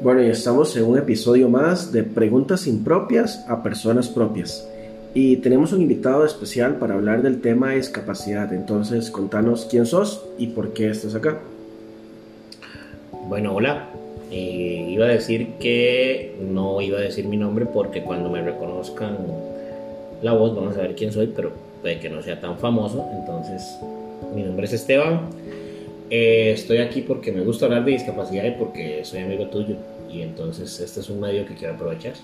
Bueno, y estamos en un episodio más de Preguntas impropias a personas propias. Y tenemos un invitado especial para hablar del tema de discapacidad. Entonces, contanos quién sos y por qué estás acá. Bueno, hola. Eh, iba a decir que no iba a decir mi nombre porque cuando me reconozcan la voz van a saber quién soy, pero puede que no sea tan famoso. Entonces, mi nombre es Esteban. Eh, estoy aquí porque me gusta hablar de discapacidad y porque soy amigo tuyo. Y entonces este es un medio que quiero aprovechar.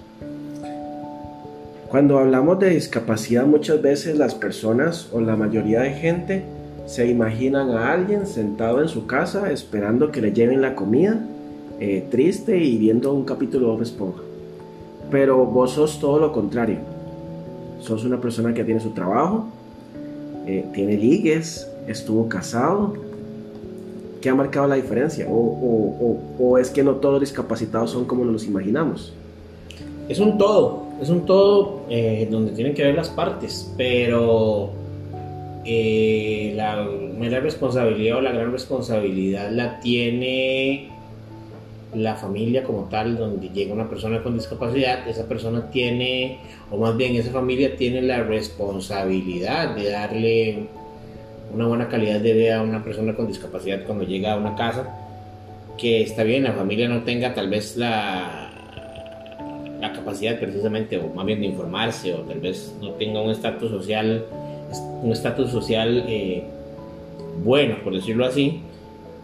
Cuando hablamos de discapacidad muchas veces las personas o la mayoría de gente se imaginan a alguien sentado en su casa esperando que le lleven la comida, eh, triste y viendo un capítulo de Esponja. Pero vos sos todo lo contrario. Sos una persona que tiene su trabajo, eh, tiene ligues, estuvo casado, ¿Qué ha marcado la diferencia? O, es que no todos los discapacitados son como nos imaginamos? Es un todo, es un todo eh, donde tienen que ver las partes, pero eh, la mera responsabilidad o la gran responsabilidad la tiene la familia como tal, donde llega una persona con discapacidad, esa persona tiene, o más bien esa familia tiene la responsabilidad de darle una buena calidad de vida a una persona con discapacidad cuando llega a una casa, que está bien, la familia no tenga tal vez la, la capacidad precisamente, o más bien de informarse, o tal vez no tenga un estatus social, un estatus social eh, bueno, por decirlo así,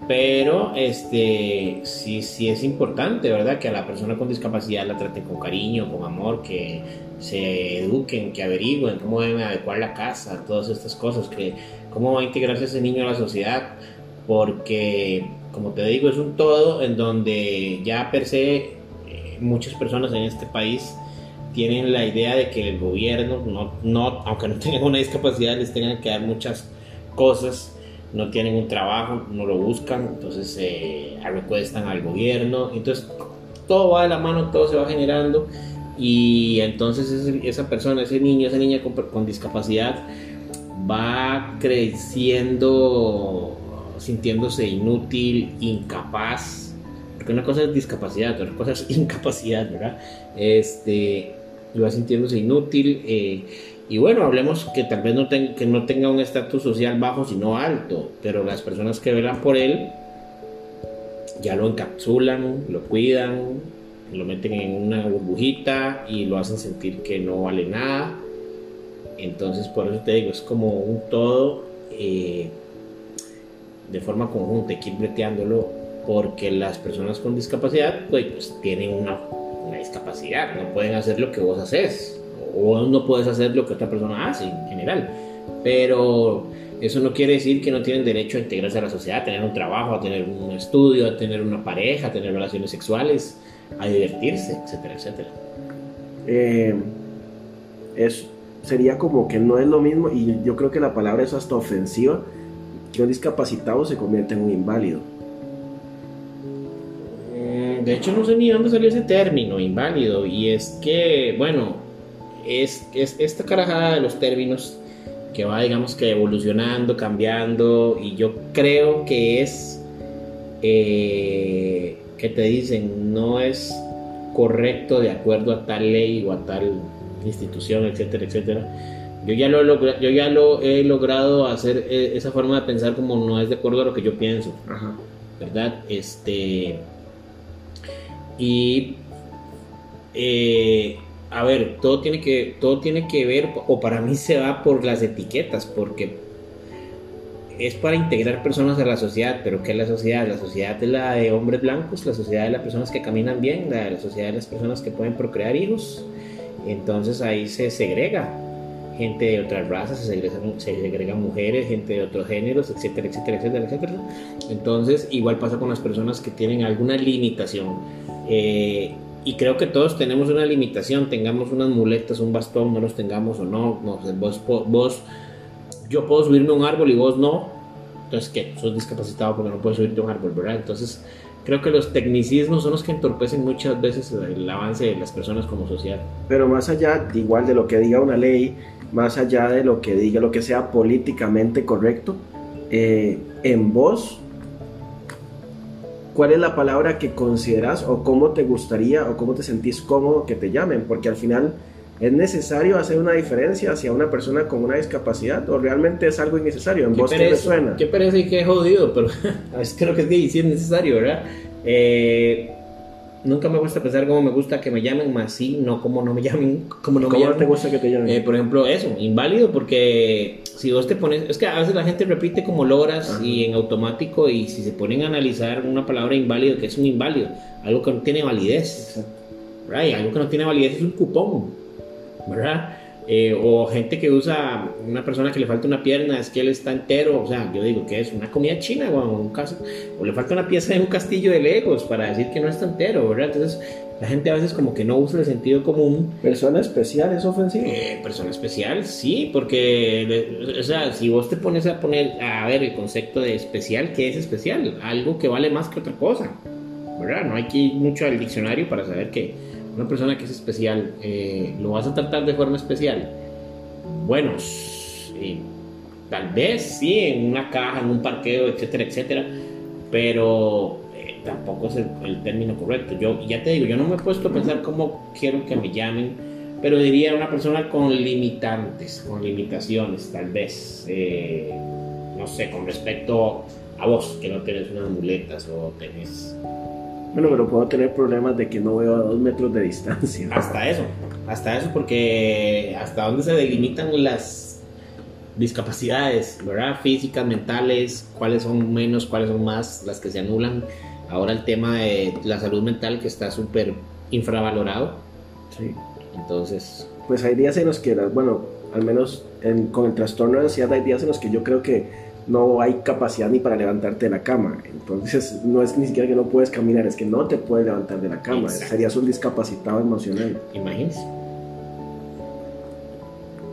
pero este sí, sí es importante, ¿verdad? Que a la persona con discapacidad la traten con cariño, con amor, que se eduquen, que averigüen cómo deben adecuar la casa, todas estas cosas, que cómo va a integrarse ese niño a la sociedad, porque como te digo, es un todo en donde ya per se eh, muchas personas en este país tienen la idea de que el gobierno, no, no, aunque no tengan una discapacidad, les tengan que dar muchas cosas, no tienen un trabajo, no lo buscan, entonces eh, recuestan al gobierno, entonces todo va de la mano, todo se va generando y entonces esa persona, ese niño, esa niña con, discapacidad va creciendo sintiéndose inútil, incapaz, porque una cosa es discapacidad, otra cosa es incapacidad, ¿verdad? Este, y va sintiéndose inútil. Eh, y bueno, hablemos que tal vez no, que no tenga un estatus social bajo, sino alto, pero las personas que velan por él ya lo encapsulan, lo cuidan, lo meten en una burbujita y lo hacen sentir que no vale nada. Entonces, por eso te digo, es como un todo eh, de forma conjunta, hay que porque las personas con discapacidad pues, pues, tienen una, una, discapacidad, no pueden hacer lo que vos haces, o no puedes hacer lo que otra persona hace en general. Pero eso no quiere decir que no tienen derecho a integrarse a la sociedad, a tener un trabajo, a tener un estudio, a tener una pareja, a tener relaciones sexuales a divertirse, etcétera, etcétera. Eh, eso sería como que no es lo mismo, y yo creo que la palabra es hasta ofensiva, que un discapacitado se convierte en un inválido. Mm, de hecho, no sé ni dónde salió ese término, inválido, y es que, bueno, es, es esta carajada de los términos que va, digamos que evolucionando, cambiando, y yo creo que es eh, que te dicen no es correcto de acuerdo a tal ley o a tal institución, etcétera, etcétera. Yo ya lo, yo ya lo he logrado hacer eh, esa forma de pensar como no es de acuerdo a lo que yo pienso, ¿verdad? Este y eh, a ver, todo tiene que todo tiene que ver o para mí se va por las etiquetas, porque es para integrar personas a la sociedad, pero ¿qué es la sociedad? La sociedad es la de hombres blancos, la sociedad de las personas que caminan bien, la, sociedad de las personas que pueden procrear hijos. Entonces ahí se segrega gente de otras razas, se segregan, se mujeres, gente de otros géneros, etcétera, etcétera, etcétera, etcétera. Entonces igual pasa con las personas que tienen alguna limitación. Eh, y creo que todos tenemos una limitación, tengamos unas muletas, un bastón, no los tengamos o no, no vos, vos yo puedo subirme a un árbol y vos no, entonces ¿qué? Sos discapacitado porque no puedes subirte a un árbol, ¿verdad? Entonces creo que los tecnicismos son los que entorpecen muchas veces el avance de las personas como sociedad. Pero más allá, igual de lo que diga una ley, más allá de lo que diga, lo que sea políticamente correcto, eh, en vos cuál es la palabra que consideras o cómo te gustaría o cómo te sentís cómodo que te llamen, porque al final es necesario hacer una diferencia hacia una persona con una discapacidad o realmente es algo innecesario. En vos qué suena. Qué pereza y qué jodido, pero a veces creo que sí, es necesario, ¿verdad? Eh, nunca me gusta pensar cómo me gusta que me llamen, más sí, no como no me llamen, como no ¿Cómo me llamen. te gusta que te llamen? Eh, por ejemplo, eso, inválido, porque si vos te pones, es que a veces la gente repite como logras y en automático y si se ponen a analizar una palabra inválido, que es un inválido, algo que no tiene validez, ¿verdad? Y algo que no tiene validez es un cupón, ¿verdad? Eh, o gente que usa una persona que le falta una pierna, es que él está entero, o sea, yo digo que es una comida china o un caso, o le falta una pieza de un castillo de Legos para decir que no está entero, ¿verdad? Entonces, la gente a veces como que no usa el sentido común. Persona especial es ofensivo. Eh, persona especial, sí, porque, o sea, si vos te pones a poner, a ver el concepto de especial, ¿qué es especial? Algo que vale más que otra cosa, ¿verdad? No hay que ir mucho al diccionario para saber que una persona que es especial, eh, ¿lo vas a tratar de forma especial? Bueno, tal vez sí, en una caja, en un parqueo, etcétera, etcétera, pero eh, tampoco es el, término correcto. Yo ya te digo, yo no me he puesto a pensar cómo quiero que me llamen, pero diría una persona con limitantes, con limitaciones, tal vez, eh, no sé, con respecto a vos, que no tienes unas muletas o tenés bueno, pero puedo tener problemas de que no veo a dos metros de distancia. Hasta eso, hasta eso, porque hasta dónde se delimitan las discapacidades, ¿verdad? Físicas, mentales, cuáles son menos, cuáles son más, las que se anulan. Ahora el tema de la salud mental que está súper infravalorado. Sí. Entonces... Pues hay días en los que, bueno, al menos con el trastorno de ansiedad hay días en los que yo creo que no hay capacidad ni para levantarte de la cama. Entonces, no es ni siquiera que no puedes caminar, es que no te puedes levantar de la cama. Serías un discapacitado emocional. Imagínese.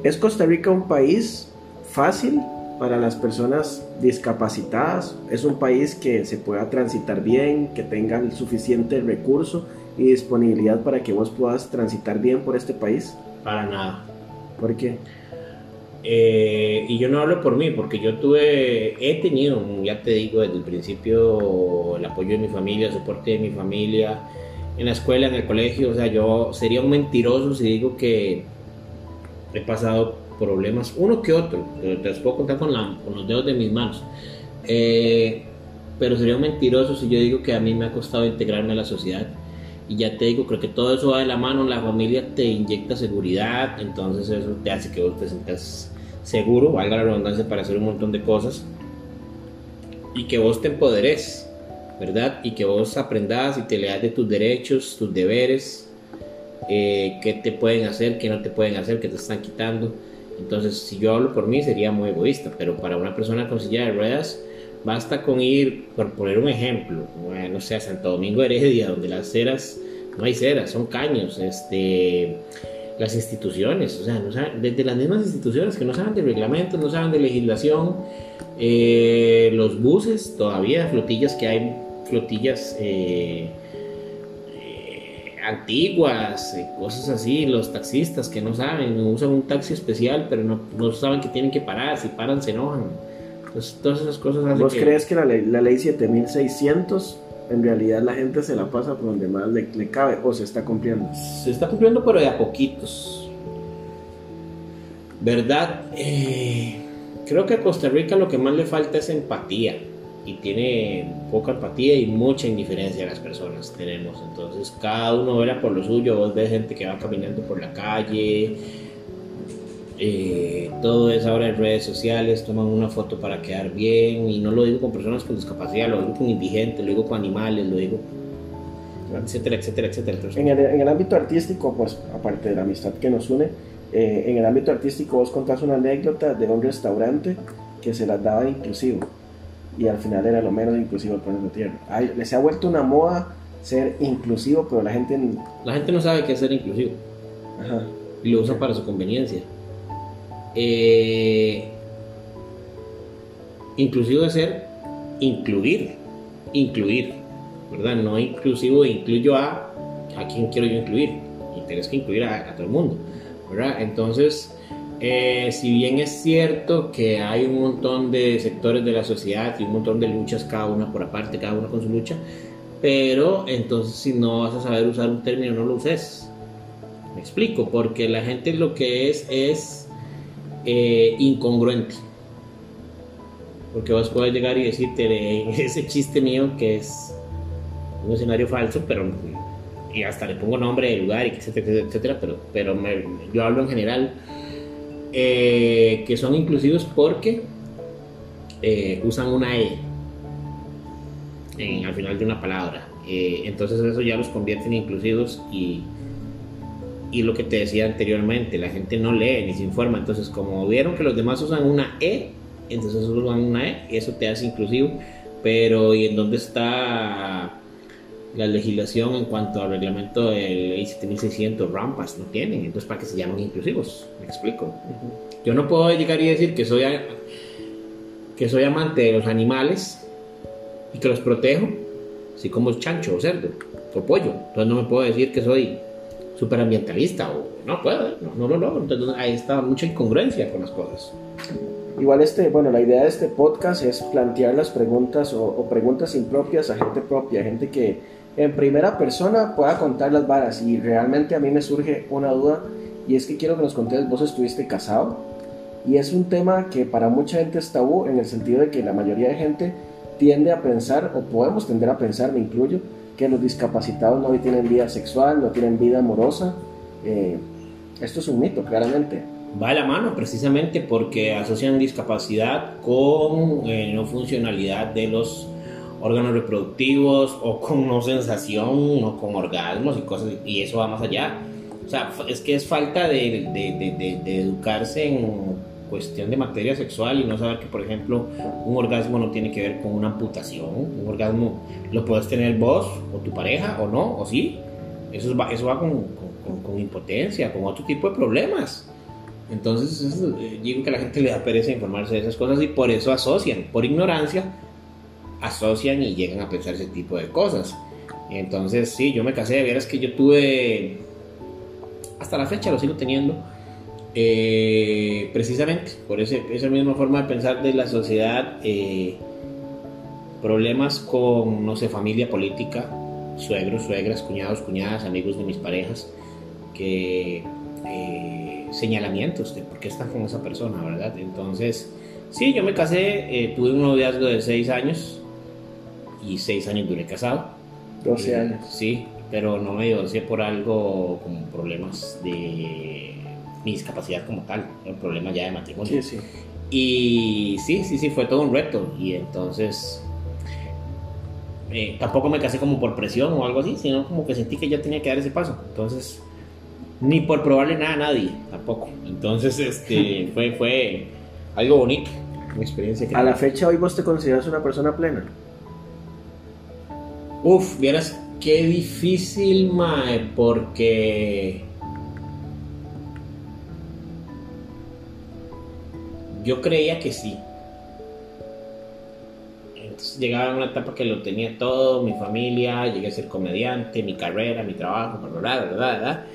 ¿Es Costa Rica un país fácil para las personas discapacitadas? ¿Es un país que se pueda transitar bien, que tenga el suficiente recurso y disponibilidad para que vos puedas transitar bien por este país? Para nada. ¿Por qué? Eh, y yo no hablo por mí, porque yo tuve, he tenido, ya te digo, desde el principio el apoyo de mi familia, el soporte de mi familia, en la escuela, en el colegio. O sea, yo sería un mentiroso si digo que he pasado problemas, uno que otro, te los puedo contar con, los dedos de mis manos. Eh, pero sería un mentiroso si yo digo que a mí me ha costado integrarme a la sociedad. Y ya te digo, creo que todo eso va de la mano, la familia te inyecta seguridad, entonces eso te hace que vos te sientas seguro, valga la redundancia, para hacer un montón de cosas. Y que vos te empoderes, ¿verdad? Y que vos aprendas y te leas de tus derechos, tus deberes, eh, qué te pueden hacer, qué no te pueden hacer, qué te están quitando. Entonces, si yo hablo por mí, sería muy egoísta, pero para una persona con silla de ruedas, basta con ir, por poner un ejemplo, no sé, a Santo Domingo Heredia, donde las ceras, no hay ceras, son caños, este las instituciones, o sea, desde las mismas instituciones que no saben de reglamentos, no saben de legislación, eh, los buses, todavía flotillas que hay, flotillas eh, eh, antiguas, cosas así, los taxistas que no saben, usan un taxi especial, pero no, no, saben que tienen que parar, si paran se enojan. Entonces, todas esas cosas ¿Vos crees que la ley, la ley 7600 en realidad la gente se la pasa por donde más le, cabe o se está cumpliendo. Se está cumpliendo pero de a poquitos. ¿Verdad? Eh, creo que a Costa Rica lo que más le falta es empatía. Y tiene poca empatía y mucha indiferencia a las personas tenemos. Entonces cada uno verá por lo suyo. Vos ves gente que va caminando por la calle eh, todo es ahora en redes sociales, toman una foto para quedar bien y no lo digo con personas con discapacidad, lo digo con indigentes, lo digo con animales, lo digo, etcétera, etcétera, etcétera. En el, en el ámbito artístico, pues aparte de la amistad que nos une, eh, en el ámbito artístico vos contás una anécdota de un restaurante que se las daba inclusivo y al final era lo menos inclusivo el planeta Tierra. les ha vuelto una moda ser inclusivo, pero la gente... La gente no sabe qué es ser inclusivo. Ajá. Y lo usa para su conveniencia eh, inclusivo de ser incluir, incluir, ¿verdad? No inclusivo incluyo a a quién quiero yo incluir y tienes que incluir a, todo el mundo, ¿verdad? Entonces, Eh, si bien es cierto que hay un montón de sectores de la sociedad y un montón de luchas, cada una por aparte, cada una con su lucha, pero entonces si no vas a saber usar un término, no lo uses. Me explico, porque la gente lo que es es eh, incongruente. Porque vos puedes llegar y decirte ese chiste mío que es un escenario falso, pero y hasta le pongo nombre de lugar, etcétera, etcétera, pero, pero yo hablo en general eh, que son inclusivos porque eh, usan una E al final de una palabra. Eh, entonces eso ya los convierte en inclusivos y, y lo que te decía anteriormente, la gente no lee ni se informa. Entonces como vieron que los demás usan una E, entonces usan una E y eso te hace inclusivo. Pero ¿y en dónde está la legislación en cuanto al reglamento del ley 7600 rampas? No tienen, entonces ¿para qué se llaman inclusivos? Me explico. Yo no puedo llegar y decir que soy, que soy amante de los animales y que los protejo si como chancho o cerdo o pollo. Entonces no me puedo decir que soy superambientalista o no puedo, no, lo logro. Entonces ahí está mucha incongruencia con las cosas. Igual este, bueno, la idea de este podcast es plantear las preguntas o, preguntas impropias a gente propia, gente que en primera persona pueda contar las varas y realmente a mí me surge una duda y es que quiero que nos contes, vos estuviste casado y es un tema que para mucha gente es tabú en el sentido de que la mayoría de gente tiende a pensar, o podemos tender a pensar, me incluyo, que los discapacitados no tienen vida sexual, no tienen vida amorosa. Eh, esto es un mito, claramente. Va de la mano precisamente porque asocian discapacidad con eh, no funcionalidad de los órganos reproductivos o con no sensación o con orgasmos y cosas, y eso va más allá. O sea, es que es falta de, de educarse en cuestión de materia sexual y no saber que, por ejemplo, un orgasmo no tiene que ver con una amputación. Un orgasmo lo puedes tener vos o tu pareja o no, o sí. Eso va, eso va con, con, impotencia, con otro tipo de problemas. Entonces, eh, digo que a la gente le da pereza informarse de esas cosas y por eso asocian, por ignorancia, asocian y llegan a pensar ese tipo de cosas. Entonces, sí, yo me casé, verás que yo tuve, hasta la fecha lo sigo teniendo, eh, precisamente por ese, esa misma forma de pensar de la sociedad, eh, problemas con, no sé, familia política, suegros, suegras, cuñados, cuñadas, amigos de mis parejas, que eh, señalamientos de por qué están con esa persona, ¿verdad? Entonces, sí, yo me casé, tuve un noviazgo de seis años y seis años duré casado. 12 años. Sí, pero no me divorcié por algo como problemas de mi discapacidad como tal, el problema ya de matrimonio. Sí, sí. Y sí, sí, sí, fue todo un reto. Y entonces eh, tampoco me casé como por presión o algo así, sino como que sentí que ya tenía que dar ese paso. Entonces, ni por probarle nada a nadie, tampoco. Entonces, este, fue, fue algo bonito, una experiencia. a la fecha, hoy vos te consideras una persona plena. Uf, vieras qué difícil, mae, porque Yo creía que sí. Entonces llegaba a una etapa que lo tenía todo, mi familia, llegué a ser comediante, mi carrera, mi trabajo, ¿verdad? ¿verdad? ¿verdad?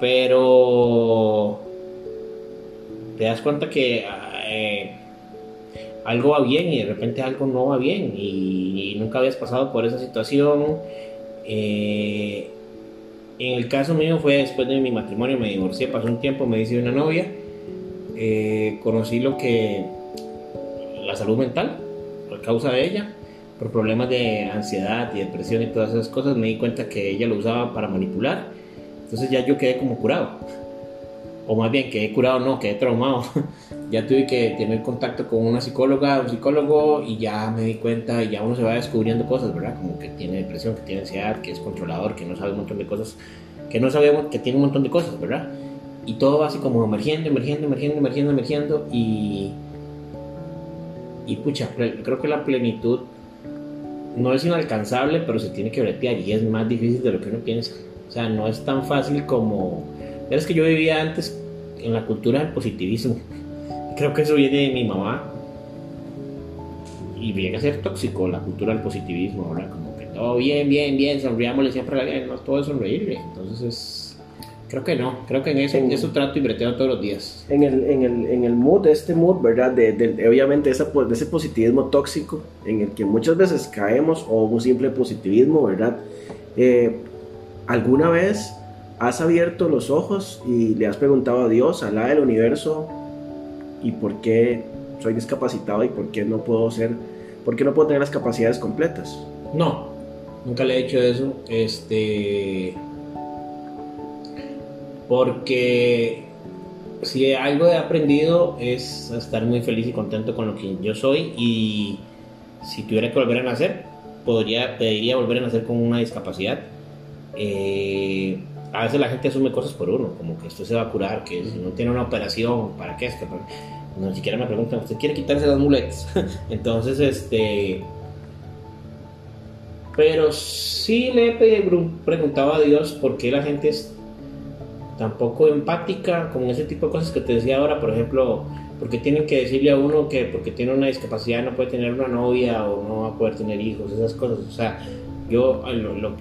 Pero te das cuenta que eh, algo va bien y de repente algo no va bien y, nunca habías pasado por esa situación. Eh, en el caso mío fue después de mi matrimonio, me divorcié, pasó un tiempo, me hice una novia eh, conocí lo que la salud mental, por causa de ella, por problemas de ansiedad y depresión y todas esas cosas, me di cuenta que ella lo usaba para manipular. Entonces ya yo quedé como curado. O más bien, quedé curado, no, quedé traumado. ya tuve que tener contacto con una psicóloga, un psicólogo, y ya me di cuenta, y ya uno se va descubriendo cosas, ¿verdad? Como que tiene depresión, que tiene ansiedad, que es controlador, que no sabe un montón de cosas, que no sabemos que tiene un montón de cosas, ¿verdad? Y todo va así como emergiendo, emergiendo, emergiendo, emergiendo, emergiendo y y pucha, creo que la plenitud no es inalcanzable, pero se tiene que bretear y es más difícil de lo que uno piensa. O sea, no es tan fácil como... Es que yo vivía antes en la cultura del positivismo. Creo que eso viene de mi mamá. Y viene a ser tóxico la cultura del positivismo, ¿verdad? Como que todo bien, bien, bien, sonriámosle siempre a la no todo es sonreírle. Entonces es Creo que no, creo que en eso, En- eso trato y breteo todos los días. En el, en el, en el mood, este mood, ¿verdad? De, de- obviamente esa, de ese positivismo tóxico en el que muchas veces caemos o un simple positivismo, ¿verdad? Eh, ¿Alguna vez has abierto los ojos y le has preguntado a Dios, a la del universo, y por qué soy discapacitado y por qué no puedo ser, por qué no puedo tener las capacidades completas? No, nunca le he hecho eso. Este. Porque si algo he aprendido es estar muy feliz y contento con lo que yo soy. Y si tuviera que volver a nacer, podría, pediría volver a nacer con una discapacidad. Eh, a veces la gente asume cosas por uno, como que esto se va a curar, que si no tiene una operación, ¿para qué esto? No ni siquiera me preguntan, ¿usted quiere quitarse las muletas? Entonces, este. Pero sí le preguntado a Dios por qué la gente es tan poco empática con ese tipo de cosas que te decía ahora, por ejemplo, por qué tienen que decirle a uno que porque tiene una discapacidad no puede tener una novia o no va a poder tener hijos, esas cosas. O sea, yo ah, lo, lo-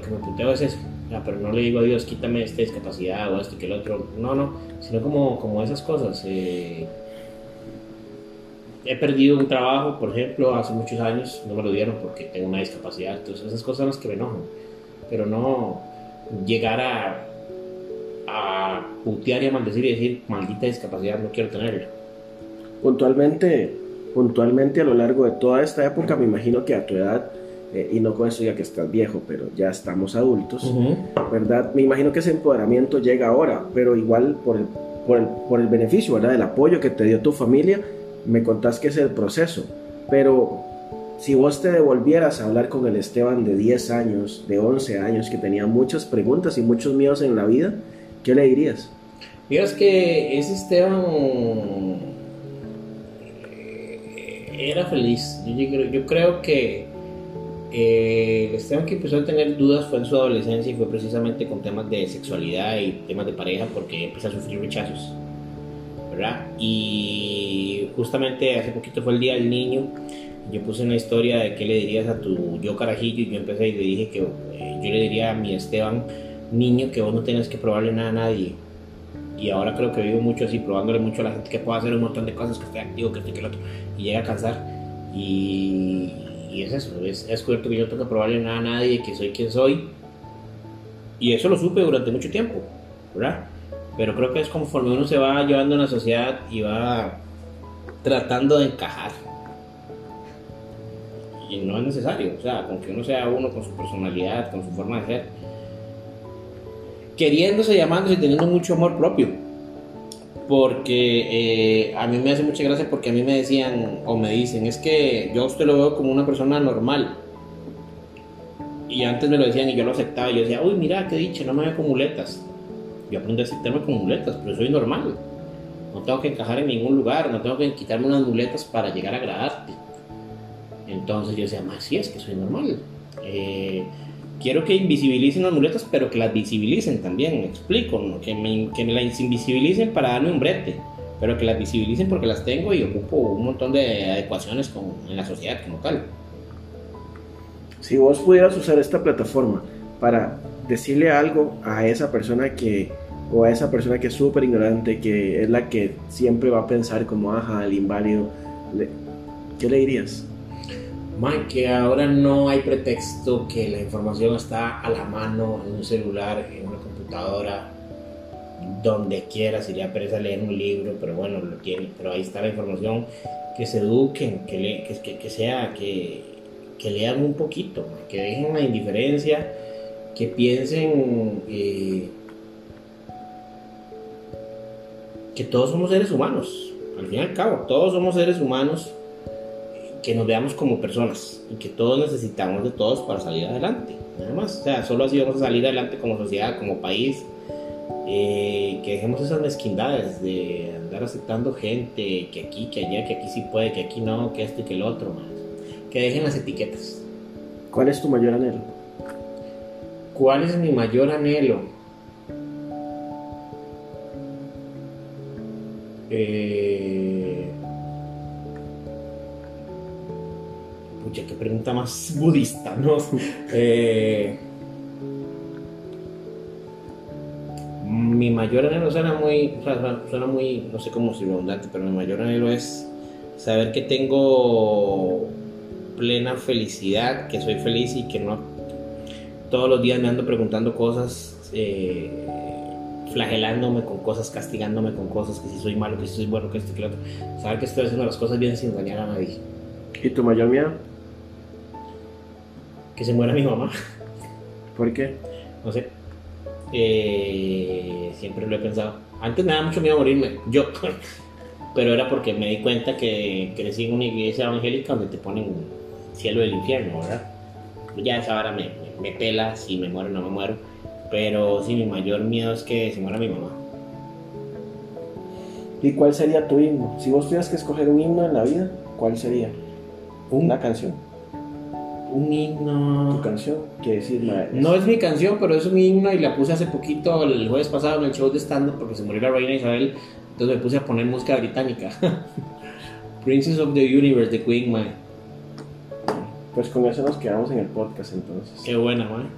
que me punteo es eso. Pero no le digo a Dios, quítame esta discapacidad o esto que el otro. No, no, sino como, como esas cosas. eh, he perdido un trabajo, por ejemplo, hace muchos años, no me lo dieron porque tengo una discapacidad, entonces esas cosas son las que me enojan, pero no llegar a, a putear y a maldecir y decir, maldita discapacidad, no quiero tenerla. Puntualmente, puntualmente a lo largo de toda esta época, me imagino que a tu edad, eh, y no con eso ya que estás viejo, pero ya estamos adultos, ¿verdad? Me imagino que ese empoderamiento llega ahora, pero igual por el, por el, por el beneficio, ¿verdad? El apoyo que te dio tu familia, me contás que es el proceso, pero si vos te devolvieras a hablar con el Esteban de 10 años, de 11 años, que tenía muchas preguntas y muchos miedos en la vida, ¿qué le dirías? Miras que ese Esteban eh, era feliz. Yo, creo- que eh, el Esteban que empezó a tener dudas fue en su adolescencia y fue precisamente con temas de sexualidad y temas de pareja porque empezó a sufrir rechazos. ¿Verdad? Y justamente hace poquito fue el Día del Niño. Yo puse una historia de qué le dirías a tu yo carajillo y yo empecé y le dije que eh, yo le diría a mi Esteban niño que vos no tienes que probarle nada a nadie y ahora creo que vivo mucho así, probándole mucho a la gente que puedo hacer un montón de cosas, que estoy activo, que estoy que el otro, y llega a cansar. Y, y es eso, es, es cierto que yo no tengo que probarle nada a nadie, que soy quien soy. Y eso lo supe durante mucho tiempo, ¿verdad? Pero creo que es conforme uno se va llevando en la sociedad y va tratando de encajar. Y no es necesario, o sea, con que uno sea uno con su personalidad, con su forma de ser queriéndose, llamándose y teniendo mucho amor propio. Porque eh, a mí me hace mucha gracia porque a mí me decían o me dicen, es que yo a usted lo veo como una persona normal. Y antes me lo decían y yo lo aceptaba. Yo decía, uy, mira, qué dicha, no me veo con muletas. Yo aprendí a aceptarme con muletas, pero soy normal. No tengo que encajar en ningún lugar, no tengo que quitarme unas muletas para llegar a agradarte. Entonces yo decía, más sí es que soy normal. Eh, quiero que invisibilicen las muletas, pero que las visibilicen también, me explico, ¿no? que, me, que me las invisibilicen para darme un brete, pero que las visibilicen porque las tengo y ocupo un montón de adecuaciones con, en la sociedad como tal. Si vos pudieras usar esta plataforma para decirle algo a esa persona que, o a esa persona que es súper ignorante, que es la que siempre va a pensar como, ajá, el inválido, ¿qué le dirías? Man, que ahora no hay pretexto, que la información está a la mano en un celular, en una computadora, donde quiera, sería pereza leer un libro, pero bueno, lo tiene, pero ahí está la información, que se eduquen, que, que, que, sea, que, que lean un poquito, que dejen la indiferencia, que piensen eh, que todos somos seres humanos, al fin y al cabo, todos somos seres humanos que nos veamos como personas y que todos necesitamos de todos para salir adelante. Nada más. O sea, solo así vamos a salir adelante como sociedad, como país. Eh, que dejemos esas mezquindades de andar aceptando gente, que aquí, que allá, que aquí sí puede, que aquí no, que esto y que el otro. man. Que dejen las etiquetas. ¿Cuál es tu mayor anhelo? ¿Cuál es mi mayor anhelo? Eh... Pucha, qué pregunta más budista, ¿no? Eh, mayor anhelo suena muy, suena muy, no sé cómo si redundante, pero mi mayor anhelo es saber que tengo plena felicidad, que soy feliz y que no todos los días me ando preguntando cosas, eh, flagelándome con cosas, castigándome con cosas, que si soy malo, que si soy bueno, que esto, que lo otro. Saber que estoy haciendo las cosas bien sin dañar a nadie. ¿Y tu mayor miedo? Que se muera mi mamá. ¿Por qué? No sé. Eh, siempre lo he pensado. Antes me daba mucho miedo morirme, yo. Pero era porque me di cuenta que crecí en una iglesia evangélica donde te ponen cielo del infierno, ¿verdad? Ya esa hora me, me, pela si me muero o no me muero. Pero sí, mi mayor miedo es que se muera mi mamá. ¿Y cuál sería tu himno? Si vos tuvieras que escoger un himno en la vida, ¿cuál sería? Una canción. Un himno. Tu canción, quiere decir, No es mi canción, pero es un himno y la puse hace poquito, el jueves pasado, en el show de stand porque se murió la reina Isabel. Entonces me puse a poner música británica. Princess of the Universe de Queen, man. Pues con eso nos quedamos en el podcast entonces. Qué buena, man.